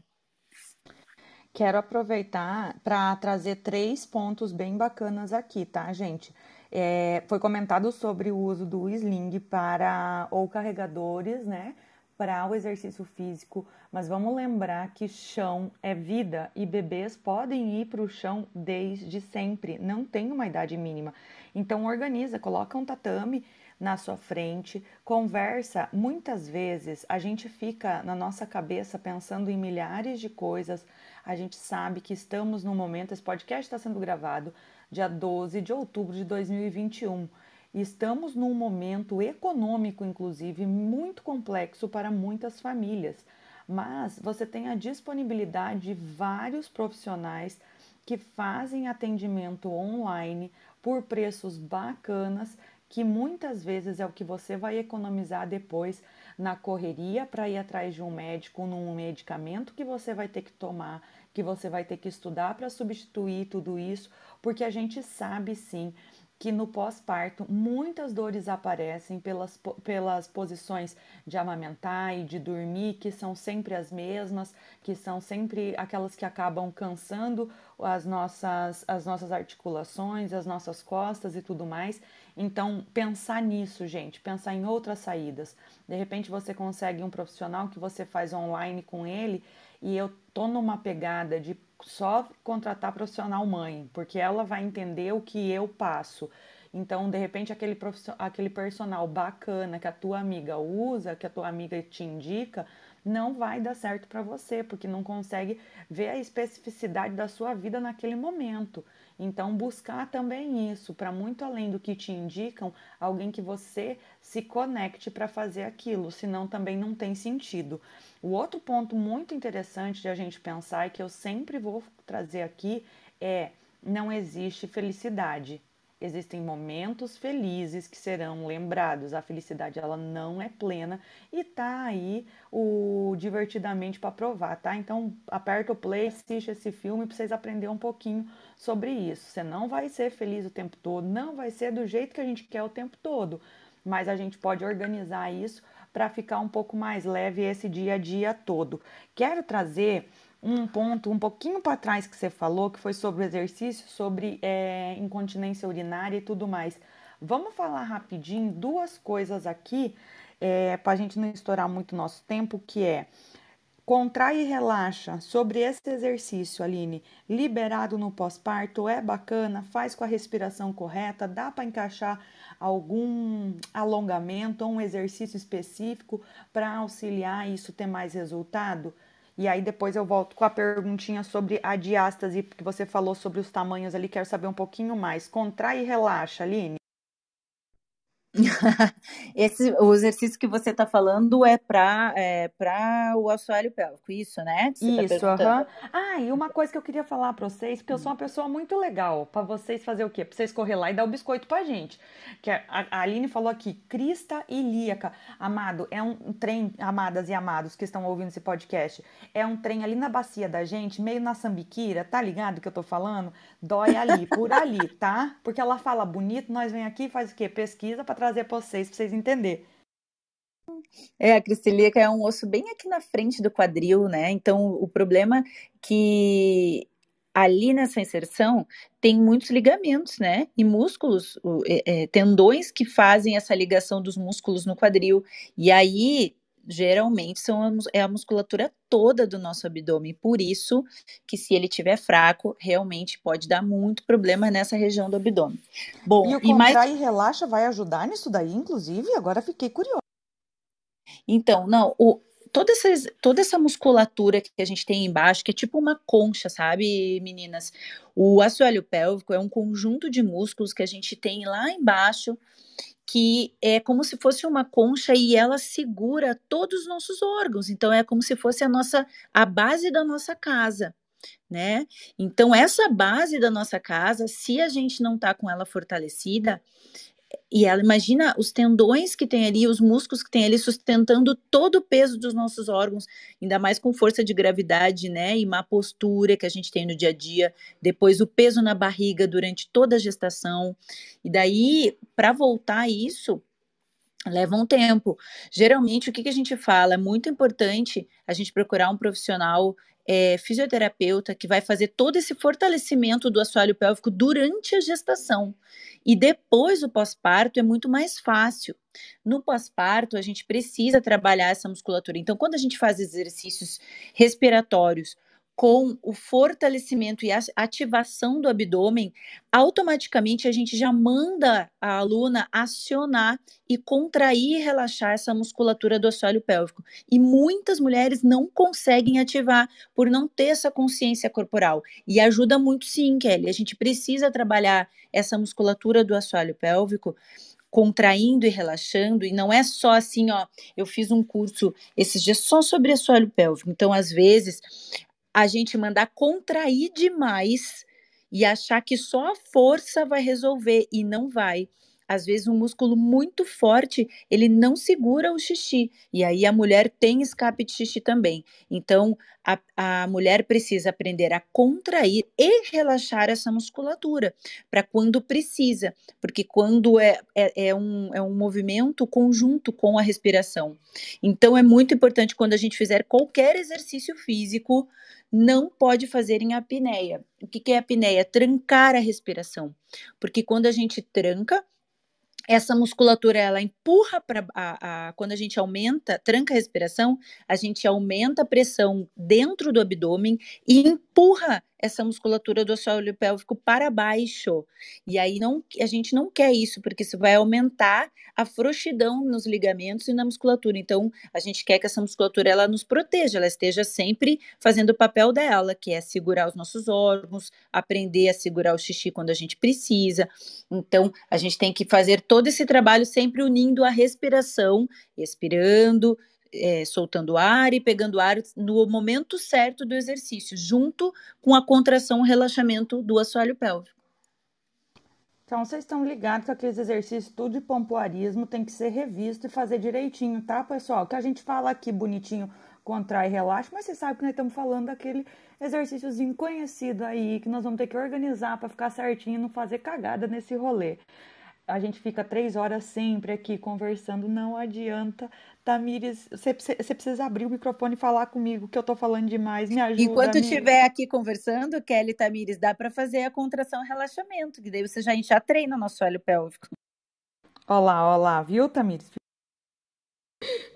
Quero aproveitar para trazer três pontos bem bacanas aqui, tá, gente? É, foi comentado sobre o uso do sling para ou carregadores, né? para o exercício físico, mas vamos lembrar que chão é vida e bebês podem ir para o chão desde sempre, não tem uma idade mínima. Então organiza, coloca um tatame na sua frente, conversa. Muitas vezes a gente fica na nossa cabeça pensando em milhares de coisas. A gente sabe que estamos no momento, esse podcast está sendo gravado dia 12 de outubro de 2021. Estamos num momento econômico, inclusive, muito complexo para muitas famílias, mas você tem a disponibilidade de vários profissionais que fazem atendimento online por preços bacanas, que muitas vezes é o que você vai economizar depois na correria para ir atrás de um médico, num medicamento que você vai ter que tomar, que você vai ter que estudar para substituir tudo isso, porque a gente sabe sim que no pós-parto muitas dores aparecem pelas, pelas posições de amamentar e de dormir, que são sempre as mesmas, que são sempre aquelas que acabam cansando as nossas, as nossas articulações, as nossas costas e tudo mais. Então, pensar nisso, gente, pensar em outras saídas. De repente, você consegue um profissional que você faz online com ele e eu tô numa pegada de só contratar profissional mãe, porque ela vai entender o que eu passo. Então, de repente, aquele, aquele personal bacana que a tua amiga usa, que a tua amiga te indica, não vai dar certo para você, porque não consegue ver a especificidade da sua vida naquele momento. Então, buscar também isso, para muito além do que te indicam, alguém que você se conecte para fazer aquilo, senão também não tem sentido. O outro ponto muito interessante de a gente pensar e que eu sempre vou trazer aqui é: não existe felicidade. Existem momentos felizes que serão lembrados. A felicidade ela não é plena e tá aí o divertidamente para provar, tá? Então aperta o play, assiste esse filme para vocês aprenderem um pouquinho sobre isso. Você não vai ser feliz o tempo todo, não vai ser do jeito que a gente quer o tempo todo, mas a gente pode organizar isso para ficar um pouco mais leve esse dia a dia todo. Quero trazer um ponto um pouquinho para trás que você falou, que foi sobre exercício, sobre é, incontinência urinária e tudo mais. Vamos falar rapidinho duas coisas aqui, é, para a gente não estourar muito nosso tempo, que é Contrai e relaxa. Sobre esse exercício, Aline, liberado no pós-parto, é bacana, faz com a respiração correta, dá para encaixar algum alongamento ou um exercício específico para auxiliar isso ter mais resultado? E aí depois eu volto com a perguntinha sobre a diástase, que você falou sobre os tamanhos ali, quero saber um pouquinho mais. Contrai e relaxa, Aline. Esse, o exercício que você está falando é para é o assoalho pélvico, isso, né? Tá isso, tá aham. Ah, e uma coisa que eu queria falar para vocês, porque eu sou uma pessoa muito legal, para vocês fazer o quê? Para vocês correr lá e dar o biscoito pra gente. Que a, a Aline falou aqui, crista ilíaca. Amado, é um trem, amadas e amados que estão ouvindo esse podcast, é um trem ali na bacia da gente, meio na sambiquira, tá ligado que eu tô falando? Dói ali, por ali, tá? Porque ela fala bonito, nós vem aqui e faz o quê? Pesquisa para trazer para vocês, para vocês entenderem. É, a cristilíaca é um osso bem aqui na frente do quadril, né? Então, o problema é que ali nessa inserção tem muitos ligamentos, né? E músculos, é, é, tendões que fazem essa ligação dos músculos no quadril. E aí geralmente são a, é a musculatura toda do nosso abdômen. Por isso que se ele tiver fraco, realmente pode dar muito problema nessa região do abdômen. Bom, e o e mais... e relaxa vai ajudar nisso daí, inclusive? Agora fiquei curiosa. Então, não, o, toda, essa, toda essa musculatura que a gente tem embaixo, que é tipo uma concha, sabe, meninas? O assoalho pélvico é um conjunto de músculos que a gente tem lá embaixo que é como se fosse uma concha e ela segura todos os nossos órgãos. Então é como se fosse a nossa a base da nossa casa, né? Então essa base da nossa casa, se a gente não tá com ela fortalecida, e ela imagina os tendões que tem ali, os músculos que tem ali sustentando todo o peso dos nossos órgãos, ainda mais com força de gravidade, né? E má postura que a gente tem no dia a dia, depois o peso na barriga durante toda a gestação. E daí, para voltar a isso, leva um tempo. Geralmente, o que, que a gente fala? É muito importante a gente procurar um profissional é, fisioterapeuta que vai fazer todo esse fortalecimento do assoalho pélvico durante a gestação. E depois do pós-parto é muito mais fácil. No pós-parto, a gente precisa trabalhar essa musculatura. Então, quando a gente faz exercícios respiratórios com o fortalecimento e a ativação do abdômen, automaticamente a gente já manda a aluna acionar e contrair e relaxar essa musculatura do assoalho pélvico. E muitas mulheres não conseguem ativar por não ter essa consciência corporal. E ajuda muito sim, Kelly. A gente precisa trabalhar essa musculatura do assoalho pélvico contraindo e relaxando, e não é só assim, ó, eu fiz um curso esses dias só sobre assoalho pélvico, então às vezes a gente mandar contrair demais e achar que só a força vai resolver e não vai. Às vezes um músculo muito forte, ele não segura o xixi, e aí a mulher tem escape de xixi também. Então, a, a mulher precisa aprender a contrair e relaxar essa musculatura, para quando precisa, porque quando é, é, é, um, é um movimento conjunto com a respiração. Então, é muito importante quando a gente fizer qualquer exercício físico, não pode fazer em apneia. O que, que é apneia? Trancar a respiração. Porque quando a gente tranca, essa musculatura ela empurra para quando a gente aumenta, tranca a respiração, a gente aumenta a pressão dentro do abdômen e empurra essa musculatura do assoalho pélvico para baixo. E aí não, a gente não quer isso, porque isso vai aumentar a frouxidão nos ligamentos e na musculatura. Então, a gente quer que essa musculatura ela nos proteja, ela esteja sempre fazendo o papel dela, que é segurar os nossos órgãos, aprender a segurar o xixi quando a gente precisa. Então, a gente tem que fazer todo esse trabalho sempre unindo a respiração, expirando, é, soltando ar e pegando ar no momento certo do exercício, junto com a contração e relaxamento do assoalho pélvico. Então, vocês estão ligados que aqueles exercícios tudo de pompoarismo tem que ser revisto e fazer direitinho, tá, pessoal? Que a gente fala aqui bonitinho, contrai e relaxa, mas vocês sabem que nós estamos falando daquele exercíciozinho conhecido aí, que nós vamos ter que organizar para ficar certinho e não fazer cagada nesse rolê a gente fica três horas sempre aqui conversando, não adianta. Tamires, você, você precisa abrir o microfone e falar comigo, que eu tô falando demais, me ajuda. Enquanto estiver aqui conversando, Kelly Tamires, dá para fazer a contração e relaxamento, que daí você já, já treina nosso óleo pélvico. Olá, olá, viu, Tamires?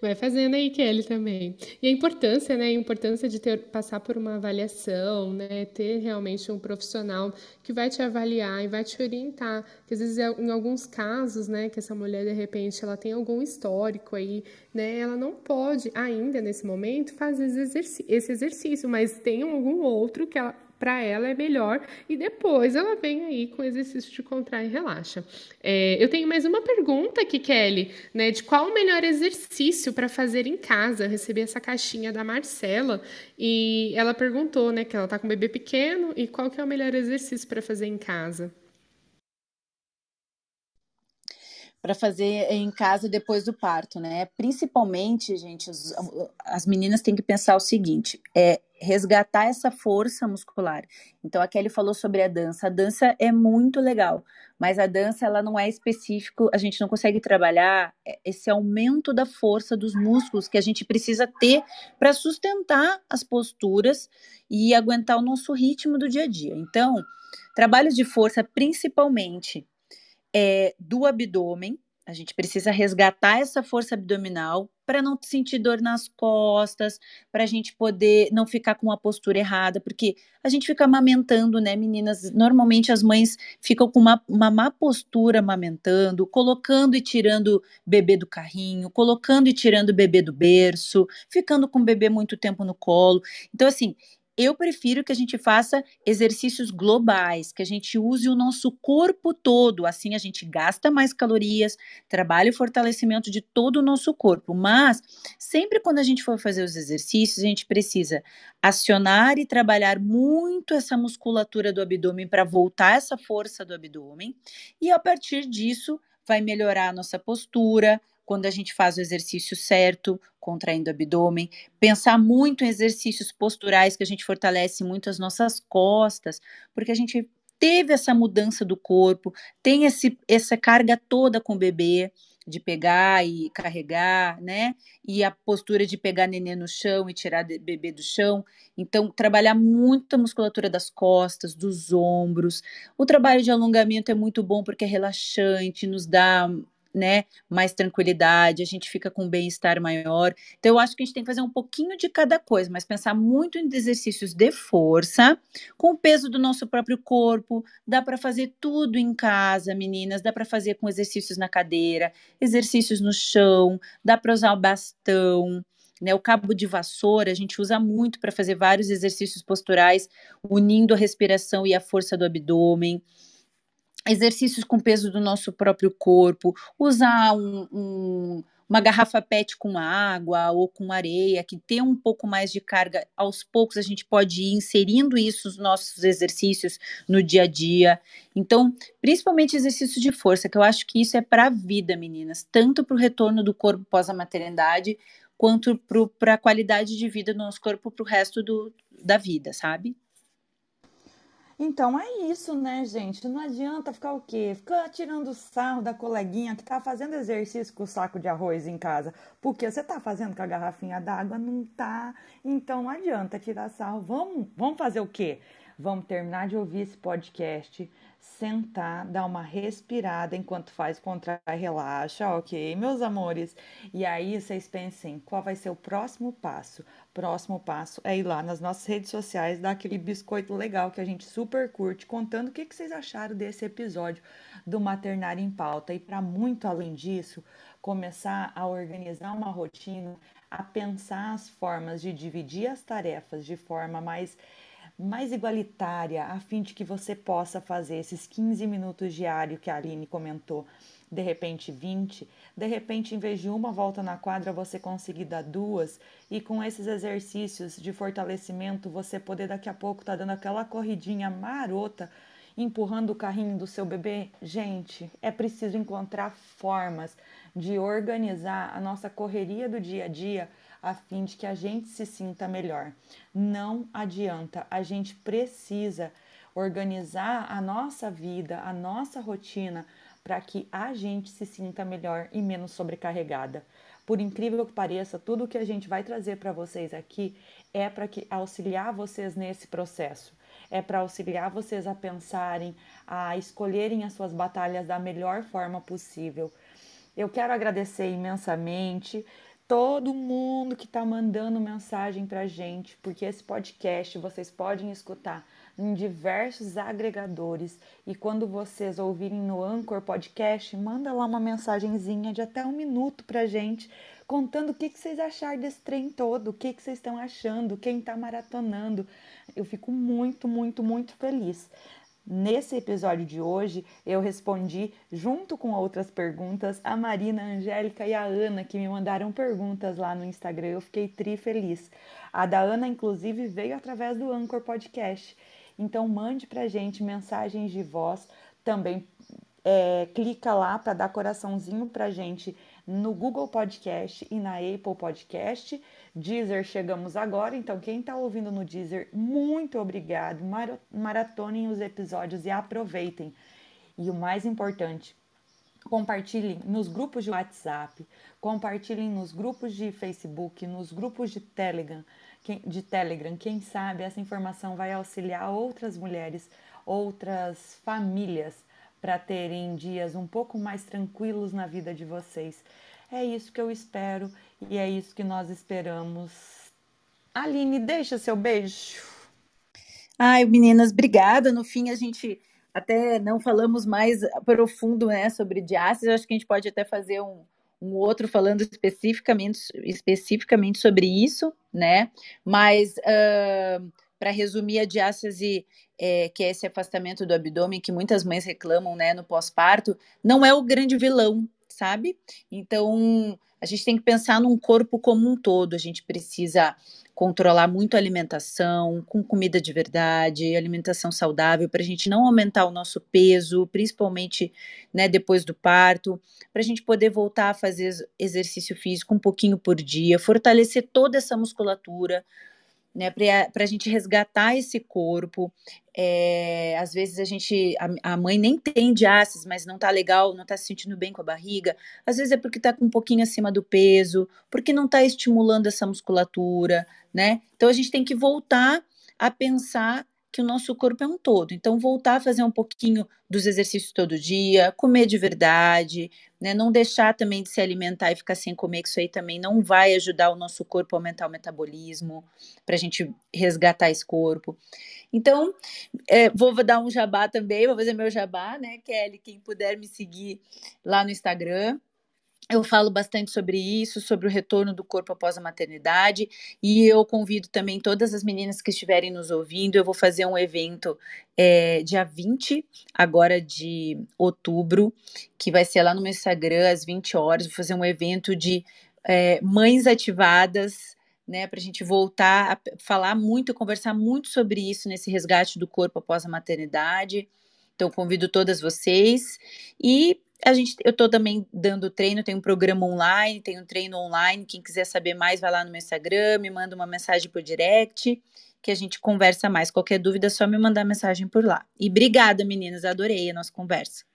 Vai fazendo aí, Kelly, também. E a importância, né? A importância de ter, passar por uma avaliação, né? Ter realmente um profissional que vai te avaliar e vai te orientar. Porque às vezes, é, em alguns casos, né? Que essa mulher, de repente, ela tem algum histórico aí, né? Ela não pode, ainda nesse momento, fazer esse exercício, mas tem algum outro que ela para ela é melhor e depois ela vem aí com exercício de contrai e relaxa. É, eu tenho mais uma pergunta aqui, Kelly, né, de qual o melhor exercício para fazer em casa? Eu recebi essa caixinha da Marcela e ela perguntou, né, que ela está com um bebê pequeno e qual que é o melhor exercício para fazer em casa? Para fazer em casa depois do parto, né? Principalmente, gente, as, as meninas têm que pensar o seguinte: é resgatar essa força muscular. Então a Kelly falou sobre a dança. A dança é muito legal, mas a dança ela não é específico, a gente não consegue trabalhar esse aumento da força dos músculos que a gente precisa ter para sustentar as posturas e aguentar o nosso ritmo do dia a dia. Então, trabalhos de força principalmente é, do abdômen. A gente precisa resgatar essa força abdominal para não sentir dor nas costas, para a gente poder não ficar com uma postura errada, porque a gente fica amamentando, né, meninas? Normalmente as mães ficam com uma, uma má postura amamentando, colocando e tirando bebê do carrinho, colocando e tirando bebê do berço, ficando com o bebê muito tempo no colo. Então, assim, eu prefiro que a gente faça exercícios globais, que a gente use o nosso corpo todo, assim a gente gasta mais calorias, trabalha o fortalecimento de todo o nosso corpo. Mas sempre quando a gente for fazer os exercícios, a gente precisa acionar e trabalhar muito essa musculatura do abdômen para voltar essa força do abdômen, e a partir disso vai melhorar a nossa postura, quando a gente faz o exercício certo, contraindo o abdômen, pensar muito em exercícios posturais que a gente fortalece muito as nossas costas, porque a gente teve essa mudança do corpo, tem esse, essa carga toda com o bebê, de pegar e carregar, né? E a postura de pegar neném no chão e tirar bebê do chão. Então, trabalhar muito a musculatura das costas, dos ombros. O trabalho de alongamento é muito bom porque é relaxante, nos dá né, mais tranquilidade, a gente fica com um bem-estar maior. Então, eu acho que a gente tem que fazer um pouquinho de cada coisa, mas pensar muito em exercícios de força, com o peso do nosso próprio corpo. Dá para fazer tudo em casa, meninas, dá para fazer com exercícios na cadeira, exercícios no chão, dá para usar o bastão. Né, o cabo de vassoura a gente usa muito para fazer vários exercícios posturais, unindo a respiração e a força do abdômen exercícios com peso do nosso próprio corpo, usar um, um, uma garrafa PET com água ou com areia, que tem um pouco mais de carga, aos poucos a gente pode ir inserindo isso nos nossos exercícios no dia a dia. Então, principalmente exercícios de força, que eu acho que isso é para a vida, meninas, tanto para o retorno do corpo pós a maternidade, quanto para a qualidade de vida do nosso corpo para o resto do, da vida, sabe? Então é isso, né, gente? Não adianta ficar o quê? Ficar tirando sarro da coleguinha que tá fazendo exercício com o saco de arroz em casa. Porque você tá fazendo com a garrafinha d'água, não tá. Então não adianta tirar sarro. Vamos, vamos fazer o quê? Vamos terminar de ouvir esse podcast sentar, dar uma respirada enquanto faz contrai, relaxa, ok, meus amores? E aí vocês pensem, qual vai ser o próximo passo? Próximo passo é ir lá nas nossas redes sociais, dar aquele biscoito legal que a gente super curte, contando o que, que vocês acharam desse episódio do Maternário em Pauta. E para muito além disso, começar a organizar uma rotina, a pensar as formas de dividir as tarefas de forma mais mais igualitária, a fim de que você possa fazer esses 15 minutos diários que a Aline comentou, de repente 20, de repente, em vez de uma volta na quadra, você conseguir dar duas, e com esses exercícios de fortalecimento, você poder daqui a pouco estar tá dando aquela corridinha marota, empurrando o carrinho do seu bebê. Gente, é preciso encontrar formas de organizar a nossa correria do dia a dia a fim de que a gente se sinta melhor. Não adianta, a gente precisa organizar a nossa vida, a nossa rotina para que a gente se sinta melhor e menos sobrecarregada. Por incrível que pareça, tudo que a gente vai trazer para vocês aqui é para que auxiliar vocês nesse processo. É para auxiliar vocês a pensarem, a escolherem as suas batalhas da melhor forma possível. Eu quero agradecer imensamente todo mundo que está mandando mensagem para gente, porque esse podcast vocês podem escutar em diversos agregadores e quando vocês ouvirem no Anchor Podcast, manda lá uma mensagenzinha de até um minuto para gente, contando o que, que vocês acharam desse trem todo, o que, que vocês estão achando, quem está maratonando. Eu fico muito, muito, muito feliz. Nesse episódio de hoje, eu respondi, junto com outras perguntas, a Marina, a Angélica e a Ana, que me mandaram perguntas lá no Instagram. Eu fiquei tri feliz. A da Ana, inclusive, veio através do Anchor Podcast. Então, mande pra gente mensagens de voz. Também é, clica lá para dar coraçãozinho pra gente no Google Podcast e na Apple Podcast. Deezer chegamos agora, então quem está ouvindo no Deezer, muito obrigado. Maratonem os episódios e aproveitem. E o mais importante, compartilhem nos grupos de WhatsApp, compartilhem nos grupos de Facebook, nos grupos de Telegram, de Telegram. Quem sabe essa informação vai auxiliar outras mulheres, outras famílias para terem dias um pouco mais tranquilos na vida de vocês. É isso que eu espero e é isso que nós esperamos. Aline, deixa seu beijo. Ai, meninas, obrigada. No fim, a gente até não falamos mais profundo né, sobre diástase. Acho que a gente pode até fazer um, um outro falando especificamente, especificamente sobre isso, né? Mas uh, para resumir, a diástase, é, que é esse afastamento do abdômen que muitas mães reclamam né, no pós-parto, não é o grande vilão sabe? Então, a gente tem que pensar num corpo como um todo. A gente precisa controlar muito a alimentação, com comida de verdade, alimentação saudável, para a gente não aumentar o nosso peso, principalmente né, depois do parto, para a gente poder voltar a fazer exercício físico um pouquinho por dia, fortalecer toda essa musculatura, né, para a gente resgatar esse corpo. É, às vezes a gente, a, a, mãe nem tem diástase, mas não tá legal, não tá se sentindo bem com a barriga. Às vezes é porque tá um pouquinho acima do peso, porque não tá estimulando essa musculatura, né? Então a gente tem que voltar a pensar que o nosso corpo é um todo. Então, voltar a fazer um pouquinho dos exercícios todo dia, comer de verdade, né? Não deixar também de se alimentar e ficar sem comer, que isso aí também não vai ajudar o nosso corpo a aumentar o metabolismo, para a gente resgatar esse corpo. Então, é, vou dar um jabá também, vou fazer meu jabá, né, Kelly? Quem puder me seguir lá no Instagram, eu falo bastante sobre isso, sobre o retorno do corpo após a maternidade, e eu convido também todas as meninas que estiverem nos ouvindo. Eu vou fazer um evento é, dia 20, agora de outubro, que vai ser lá no meu Instagram, às 20 horas. Vou fazer um evento de é, mães ativadas, né, para a gente voltar a falar muito, conversar muito sobre isso nesse resgate do corpo após a maternidade. Então, convido todas vocês. E a gente, eu estou também dando treino, tem um programa online, tem um treino online. Quem quiser saber mais, vai lá no meu Instagram, me manda uma mensagem por direct, que a gente conversa mais. Qualquer dúvida, é só me mandar mensagem por lá. E obrigada, meninas, adorei a nossa conversa.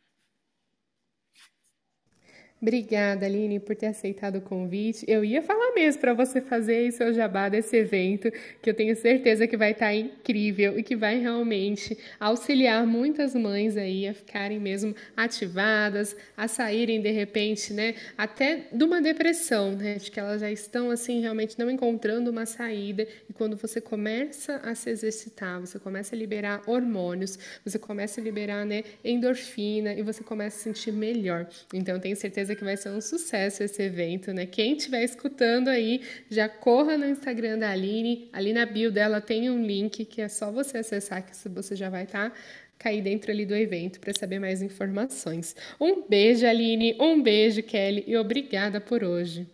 Obrigada, Aline, por ter aceitado o convite. Eu ia falar mesmo para você fazer seu jabá desse evento, que eu tenho certeza que vai estar tá incrível e que vai realmente auxiliar muitas mães aí a ficarem mesmo ativadas, a saírem de repente, né, até de uma depressão, né, de que elas já estão assim realmente não encontrando uma saída. E quando você começa a se exercitar, você começa a liberar hormônios, você começa a liberar, né, endorfina e você começa a se sentir melhor. Então, eu tenho certeza que vai ser um sucesso esse evento, né? Quem estiver escutando aí, já corra no Instagram da Aline. Ali na bio dela tem um link que é só você acessar, que você já vai estar. Tá cair dentro ali do evento para saber mais informações. Um beijo, Aline, um beijo, Kelly, e obrigada por hoje.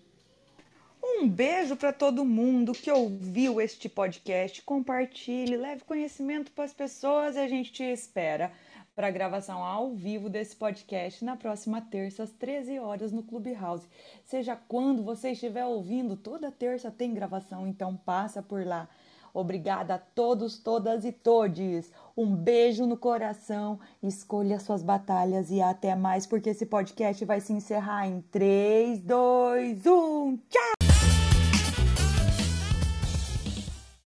Um beijo para todo mundo que ouviu este podcast. Compartilhe, leve conhecimento para as pessoas e a gente te espera para a gravação ao vivo desse podcast na próxima terça, às 13 horas, no Clubhouse. Seja quando você estiver ouvindo, toda terça tem gravação, então passa por lá. Obrigada a todos, todas e todes. Um beijo no coração, escolha suas batalhas e até mais, porque esse podcast vai se encerrar em 3, 2, 1. Tchau!